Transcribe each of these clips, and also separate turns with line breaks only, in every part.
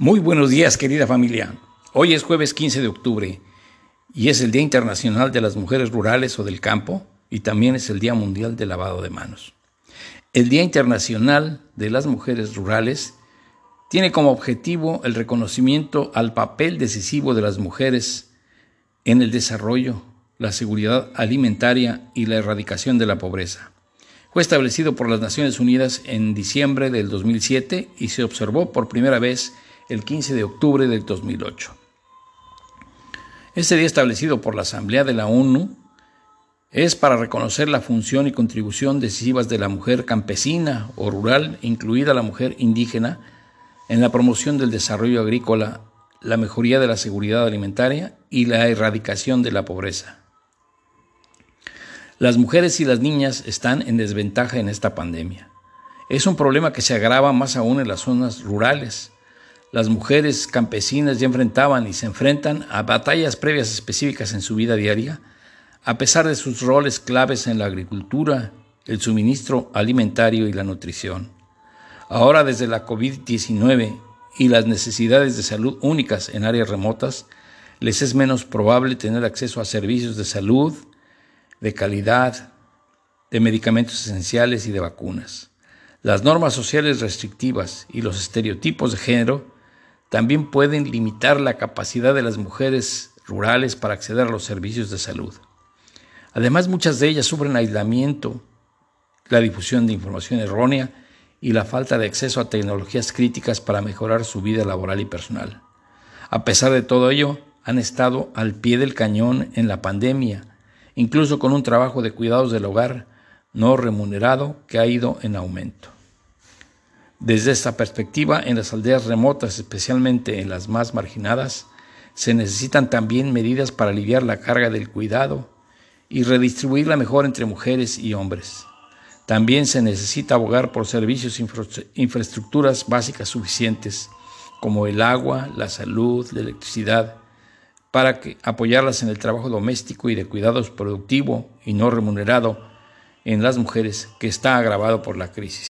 Muy buenos días, querida familia. Hoy es jueves 15 de octubre y es el Día Internacional de las Mujeres Rurales o del Campo y también es el Día Mundial del Lavado de Manos. El Día Internacional de las Mujeres Rurales tiene como objetivo el reconocimiento al papel decisivo de las mujeres en el desarrollo, la seguridad alimentaria y la erradicación de la pobreza. Fue establecido por las Naciones Unidas en diciembre del 2007 y se observó por primera vez el 15 de octubre del 2008. Este día establecido por la Asamblea de la ONU es para reconocer la función y contribución decisivas de la mujer campesina o rural, incluida la mujer indígena, en la promoción del desarrollo agrícola, la mejoría de la seguridad alimentaria y la erradicación de la pobreza. Las mujeres y las niñas están en desventaja en esta pandemia. Es un problema que se agrava más aún en las zonas rurales, las mujeres campesinas ya enfrentaban y se enfrentan a batallas previas específicas en su vida diaria, a pesar de sus roles claves en la agricultura, el suministro alimentario y la nutrición. Ahora desde la COVID-19 y las necesidades de salud únicas en áreas remotas, les es menos probable tener acceso a servicios de salud, de calidad, de medicamentos esenciales y de vacunas. Las normas sociales restrictivas y los estereotipos de género también pueden limitar la capacidad de las mujeres rurales para acceder a los servicios de salud. Además, muchas de ellas sufren aislamiento, la difusión de información errónea y la falta de acceso a tecnologías críticas para mejorar su vida laboral y personal. A pesar de todo ello, han estado al pie del cañón en la pandemia, incluso con un trabajo de cuidados del hogar no remunerado que ha ido en aumento. Desde esta perspectiva, en las aldeas remotas, especialmente en las más marginadas, se necesitan también medidas para aliviar la carga del cuidado y redistribuirla mejor entre mujeres y hombres. También se necesita abogar por servicios e infraestructuras básicas suficientes, como el agua, la salud, la electricidad, para apoyarlas en el trabajo doméstico y de cuidados productivo y no remunerado en las mujeres, que está agravado por la crisis.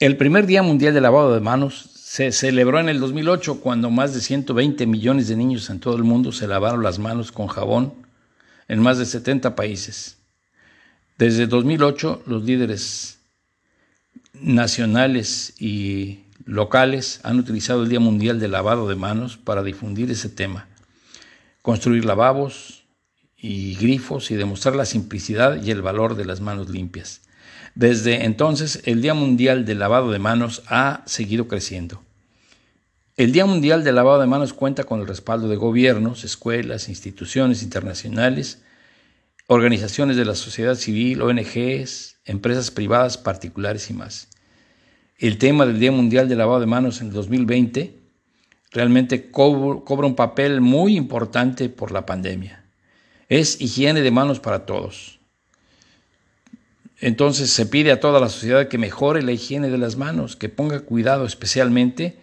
El primer Día Mundial de Lavado de Manos se celebró en el 2008 cuando más de 120 millones de niños en todo el mundo se lavaron las manos con jabón en más de 70 países. Desde 2008 los líderes nacionales y locales han utilizado el Día Mundial de Lavado de Manos para difundir ese tema, construir lavabos y grifos y demostrar la simplicidad y el valor de las manos limpias. Desde entonces, el Día Mundial del Lavado de Manos ha seguido creciendo. El Día Mundial del Lavado de Manos cuenta con el respaldo de gobiernos, escuelas, instituciones internacionales, organizaciones de la sociedad civil, ONGs, empresas privadas, particulares y más. El tema del Día Mundial del Lavado de Manos en el 2020 realmente cobra un papel muy importante por la pandemia. Es higiene de manos para todos. Entonces se pide a toda la sociedad que mejore la higiene de las manos, que ponga cuidado especialmente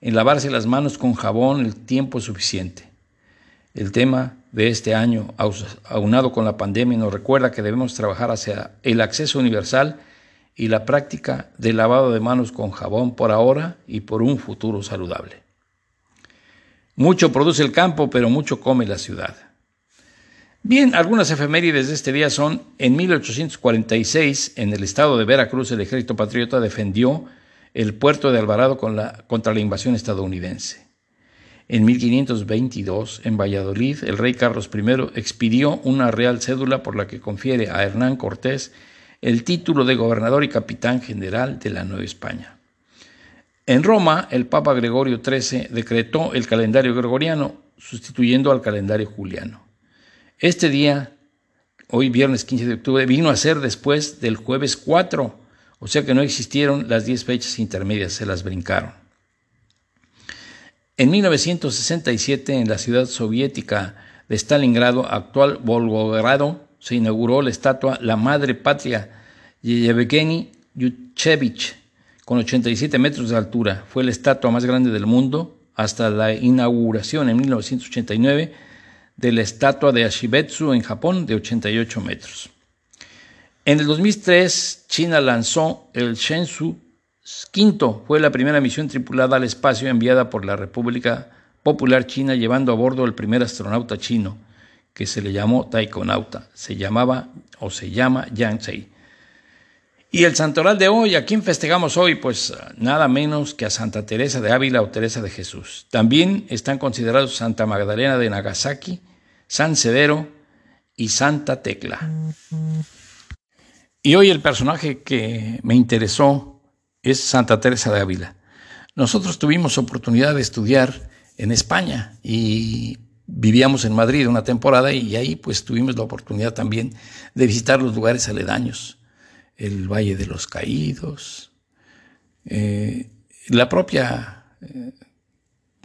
en lavarse las manos con jabón el tiempo suficiente. El tema de este año, aunado con la pandemia, nos recuerda que debemos trabajar hacia el acceso universal y la práctica del lavado de manos con jabón por ahora y por un futuro saludable. Mucho produce el campo, pero mucho come la ciudad. Bien, algunas efemérides de este día son, en 1846, en el estado de Veracruz, el ejército patriota defendió el puerto de Alvarado contra la invasión estadounidense. En 1522, en Valladolid, el rey Carlos I expidió una real cédula por la que confiere a Hernán Cortés el título de gobernador y capitán general de la Nueva España. En Roma, el Papa Gregorio XIII decretó el calendario gregoriano, sustituyendo al calendario juliano. Este día, hoy viernes 15 de octubre, vino a ser después del jueves 4, o sea que no existieron las 10 fechas intermedias, se las brincaron. En 1967, en la ciudad soviética de Stalingrado, actual Volgogrado, se inauguró la estatua La Madre Patria Yevgeny Yuchevich, con 87 metros de altura. Fue la estatua más grande del mundo hasta la inauguración en 1989 de la estatua de Ashibetsu en Japón de 88 metros. En el 2003, China lanzó el Shenzhou V. Fue la primera misión tripulada al espacio enviada por la República Popular China llevando a bordo el primer astronauta chino, que se le llamó taikonauta. Se llamaba o se llama Yang Zei. Y el santoral de hoy, ¿a quién festejamos hoy? Pues nada menos que a Santa Teresa de Ávila o Teresa de Jesús. También están considerados Santa Magdalena de Nagasaki, San Severo y Santa Tecla. Y hoy el personaje que me interesó es Santa Teresa de Ávila. Nosotros tuvimos oportunidad de estudiar en España y vivíamos en Madrid una temporada y ahí pues tuvimos la oportunidad también de visitar los lugares aledaños el Valle de los Caídos, eh, la propia eh,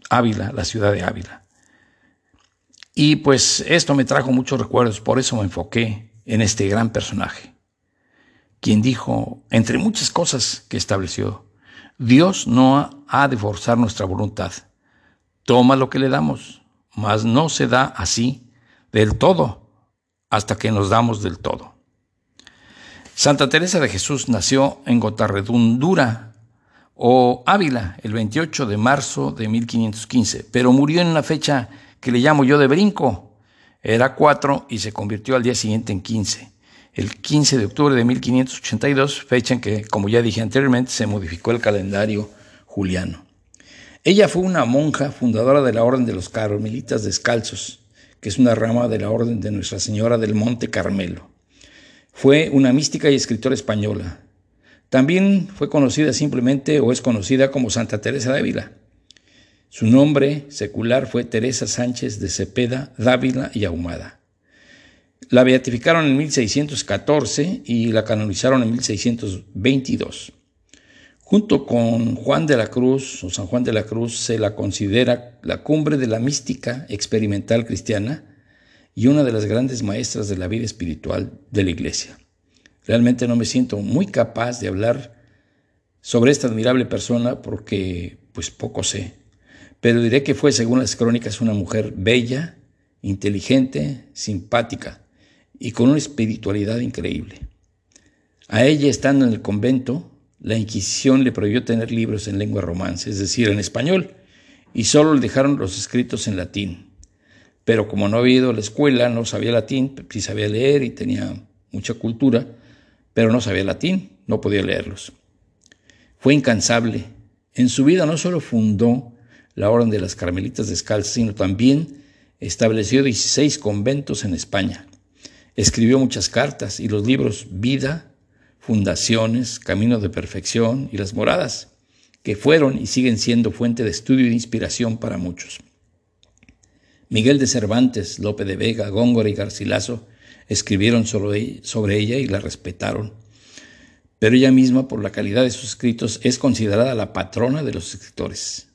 Ávila, la ciudad de Ávila. Y pues esto me trajo muchos recuerdos, por eso me enfoqué en este gran personaje, quien dijo, entre muchas cosas que estableció, Dios no ha de forzar nuestra voluntad, toma lo que le damos, mas no se da así del todo hasta que nos damos del todo. Santa Teresa de Jesús nació en Gotarredundura o Ávila el 28 de marzo de 1515, pero murió en una fecha que le llamo yo de brinco. Era 4 y se convirtió al día siguiente en 15. El 15 de octubre de 1582, fecha en que, como ya dije anteriormente, se modificó el calendario juliano. Ella fue una monja fundadora de la Orden de los Carmelitas Descalzos, que es una rama de la Orden de Nuestra Señora del Monte Carmelo. Fue una mística y escritora española. También fue conocida simplemente o es conocida como Santa Teresa de. Su nombre secular fue Teresa Sánchez de Cepeda, Dávila y Ahumada. La beatificaron en 1614 y la canonizaron en 1622. Junto con Juan de la Cruz o San Juan de la Cruz se la considera la cumbre de la mística experimental cristiana y una de las grandes maestras de la vida espiritual de la Iglesia. Realmente no me siento muy capaz de hablar sobre esta admirable persona porque pues poco sé, pero diré que fue, según las crónicas, una mujer bella, inteligente, simpática y con una espiritualidad increíble. A ella, estando en el convento, la Inquisición le prohibió tener libros en lengua romance, es decir, en español, y solo le dejaron los escritos en latín pero como no había ido a la escuela, no sabía latín, sí sabía leer y tenía mucha cultura, pero no sabía latín, no podía leerlos. Fue incansable. En su vida no solo fundó la Orden de las Carmelitas Descalzas, sino también estableció 16 conventos en España. Escribió muchas cartas y los libros Vida, Fundaciones, Camino de Perfección y Las Moradas, que fueron y siguen siendo fuente de estudio e inspiración para muchos. Miguel de Cervantes, Lope de Vega, Góngora y Garcilaso escribieron sobre ella y la respetaron. Pero ella misma, por la calidad de sus escritos, es considerada la patrona de los escritores.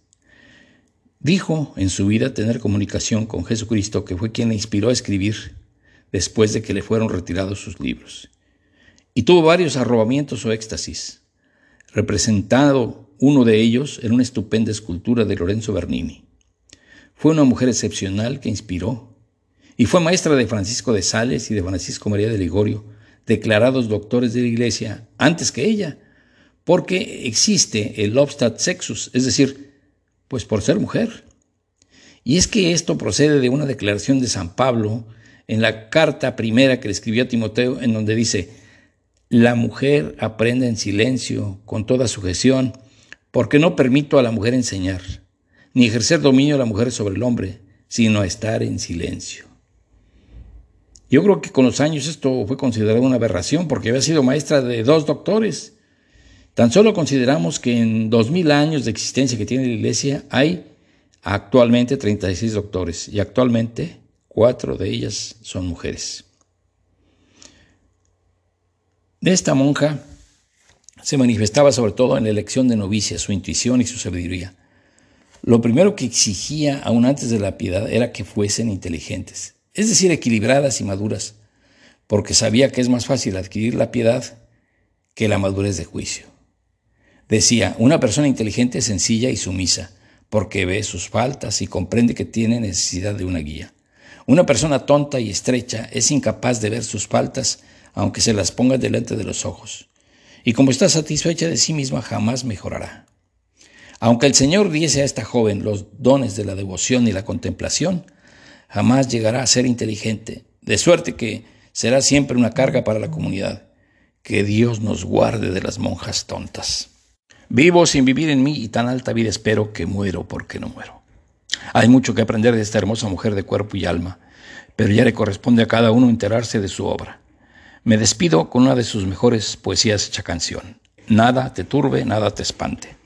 Dijo en su vida tener comunicación con Jesucristo, que fue quien le inspiró a escribir después de que le fueron retirados sus libros. Y tuvo varios arrobamientos o éxtasis, representado uno de ellos en una estupenda escultura de Lorenzo Bernini. Fue una mujer excepcional que inspiró y fue maestra de Francisco de Sales y de Francisco María de Ligorio, declarados doctores de la Iglesia antes que ella, porque existe el obstat sexus, es decir, pues por ser mujer. Y es que esto procede de una declaración de San Pablo en la carta primera que le escribió a Timoteo, en donde dice, la mujer aprende en silencio, con toda sujeción, porque no permito a la mujer enseñar ni ejercer dominio de la mujer sobre el hombre, sino estar en silencio. Yo creo que con los años esto fue considerado una aberración porque había sido maestra de dos doctores. Tan solo consideramos que en dos mil años de existencia que tiene la iglesia hay actualmente 36 doctores y actualmente cuatro de ellas son mujeres. De esta monja se manifestaba sobre todo en la elección de novicias, su intuición y su sabiduría. Lo primero que exigía aún antes de la piedad era que fuesen inteligentes, es decir, equilibradas y maduras, porque sabía que es más fácil adquirir la piedad que la madurez de juicio. Decía, una persona inteligente es sencilla y sumisa, porque ve sus faltas y comprende que tiene necesidad de una guía. Una persona tonta y estrecha es incapaz de ver sus faltas, aunque se las ponga delante de los ojos. Y como está satisfecha de sí misma, jamás mejorará. Aunque el Señor diese a esta joven los dones de la devoción y la contemplación, jamás llegará a ser inteligente, de suerte que será siempre una carga para la comunidad. Que Dios nos guarde de las monjas tontas. Vivo sin vivir en mí y tan alta vida espero que muero porque no muero. Hay mucho que aprender de esta hermosa mujer de cuerpo y alma, pero ya le corresponde a cada uno enterarse de su obra. Me despido con una de sus mejores poesías hecha canción. Nada te turbe, nada te espante.